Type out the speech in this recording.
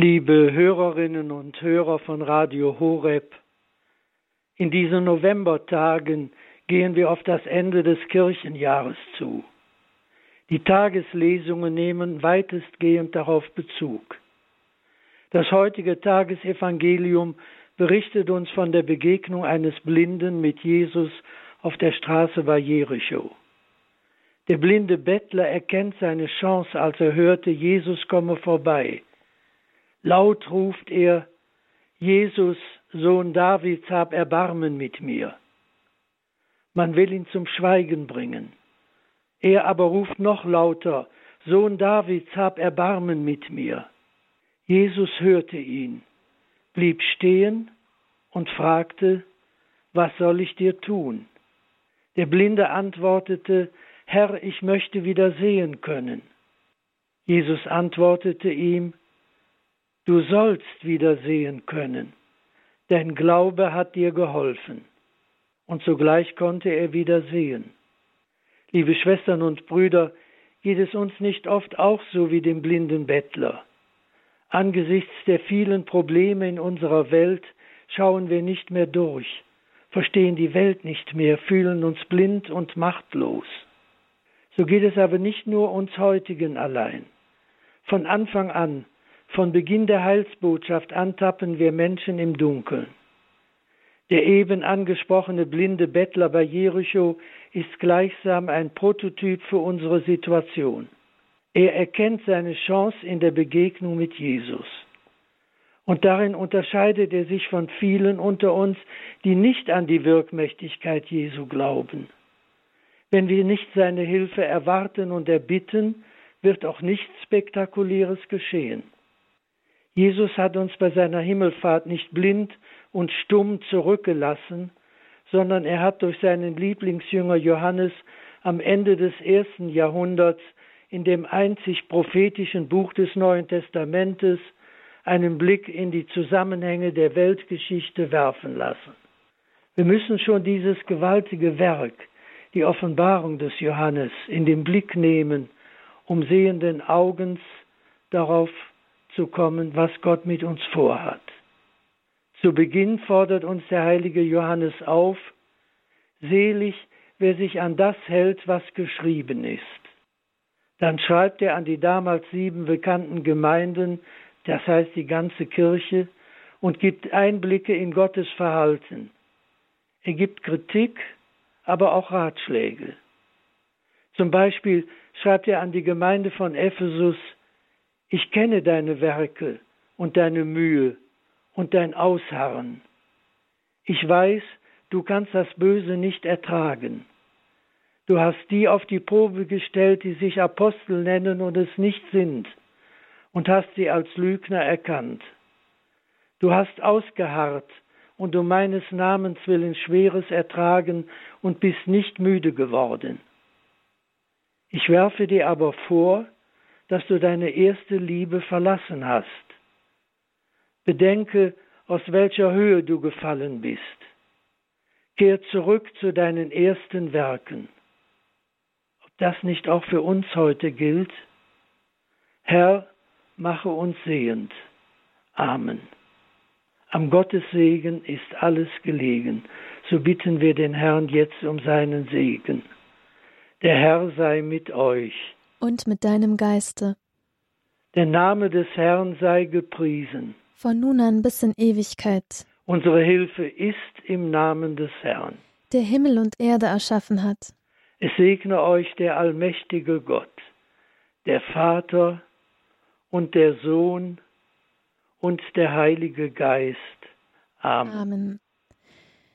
Liebe Hörerinnen und Hörer von Radio Horeb, in diesen Novembertagen gehen wir auf das Ende des Kirchenjahres zu. Die Tageslesungen nehmen weitestgehend darauf Bezug. Das heutige Tagesevangelium berichtet uns von der Begegnung eines Blinden mit Jesus auf der Straße bei Jericho. Der blinde Bettler erkennt seine Chance, als er hörte, Jesus komme vorbei. Laut ruft er, Jesus, Sohn Davids, hab Erbarmen mit mir. Man will ihn zum Schweigen bringen. Er aber ruft noch lauter, Sohn Davids, hab Erbarmen mit mir. Jesus hörte ihn, blieb stehen und fragte, was soll ich dir tun? Der Blinde antwortete, Herr, ich möchte wieder sehen können. Jesus antwortete ihm, Du sollst wieder sehen können, dein Glaube hat dir geholfen. Und sogleich konnte er wieder sehen. Liebe Schwestern und Brüder, geht es uns nicht oft auch so wie dem blinden Bettler. Angesichts der vielen Probleme in unserer Welt schauen wir nicht mehr durch, verstehen die Welt nicht mehr, fühlen uns blind und machtlos. So geht es aber nicht nur uns heutigen allein. Von Anfang an von Beginn der Heilsbotschaft an tappen wir Menschen im Dunkeln. Der eben angesprochene blinde Bettler bei Jericho ist gleichsam ein Prototyp für unsere Situation. Er erkennt seine Chance in der Begegnung mit Jesus. Und darin unterscheidet er sich von vielen unter uns, die nicht an die Wirkmächtigkeit Jesu glauben. Wenn wir nicht seine Hilfe erwarten und erbitten, wird auch nichts Spektakuläres geschehen. Jesus hat uns bei seiner Himmelfahrt nicht blind und stumm zurückgelassen, sondern er hat durch seinen Lieblingsjünger Johannes am Ende des ersten Jahrhunderts in dem einzig prophetischen Buch des Neuen Testamentes einen Blick in die Zusammenhänge der Weltgeschichte werfen lassen. Wir müssen schon dieses gewaltige Werk, die Offenbarung des Johannes, in den Blick nehmen, um sehenden Augens darauf zu kommen, was Gott mit uns vorhat. Zu Beginn fordert uns der heilige Johannes auf, selig, wer sich an das hält, was geschrieben ist. Dann schreibt er an die damals sieben bekannten Gemeinden, das heißt die ganze Kirche, und gibt Einblicke in Gottes Verhalten. Er gibt Kritik, aber auch Ratschläge. Zum Beispiel schreibt er an die Gemeinde von Ephesus, ich kenne deine Werke und deine Mühe und dein Ausharren. Ich weiß, du kannst das Böse nicht ertragen. Du hast die auf die Probe gestellt, die sich Apostel nennen und es nicht sind, und hast sie als Lügner erkannt. Du hast ausgeharrt und um meines Namens willen Schweres ertragen und bist nicht müde geworden. Ich werfe dir aber vor, dass du deine erste Liebe verlassen hast. Bedenke, aus welcher Höhe du gefallen bist. Kehr zurück zu deinen ersten Werken. Ob das nicht auch für uns heute gilt? Herr, mache uns sehend. Amen. Am Gottessegen ist alles gelegen, so bitten wir den Herrn jetzt um seinen Segen. Der Herr sei mit euch und mit deinem Geiste. Der Name des Herrn sei gepriesen. Von nun an bis in Ewigkeit. Unsere Hilfe ist im Namen des Herrn. Der Himmel und Erde erschaffen hat. Es segne euch der allmächtige Gott, der Vater und der Sohn und der Heilige Geist. Amen. Amen.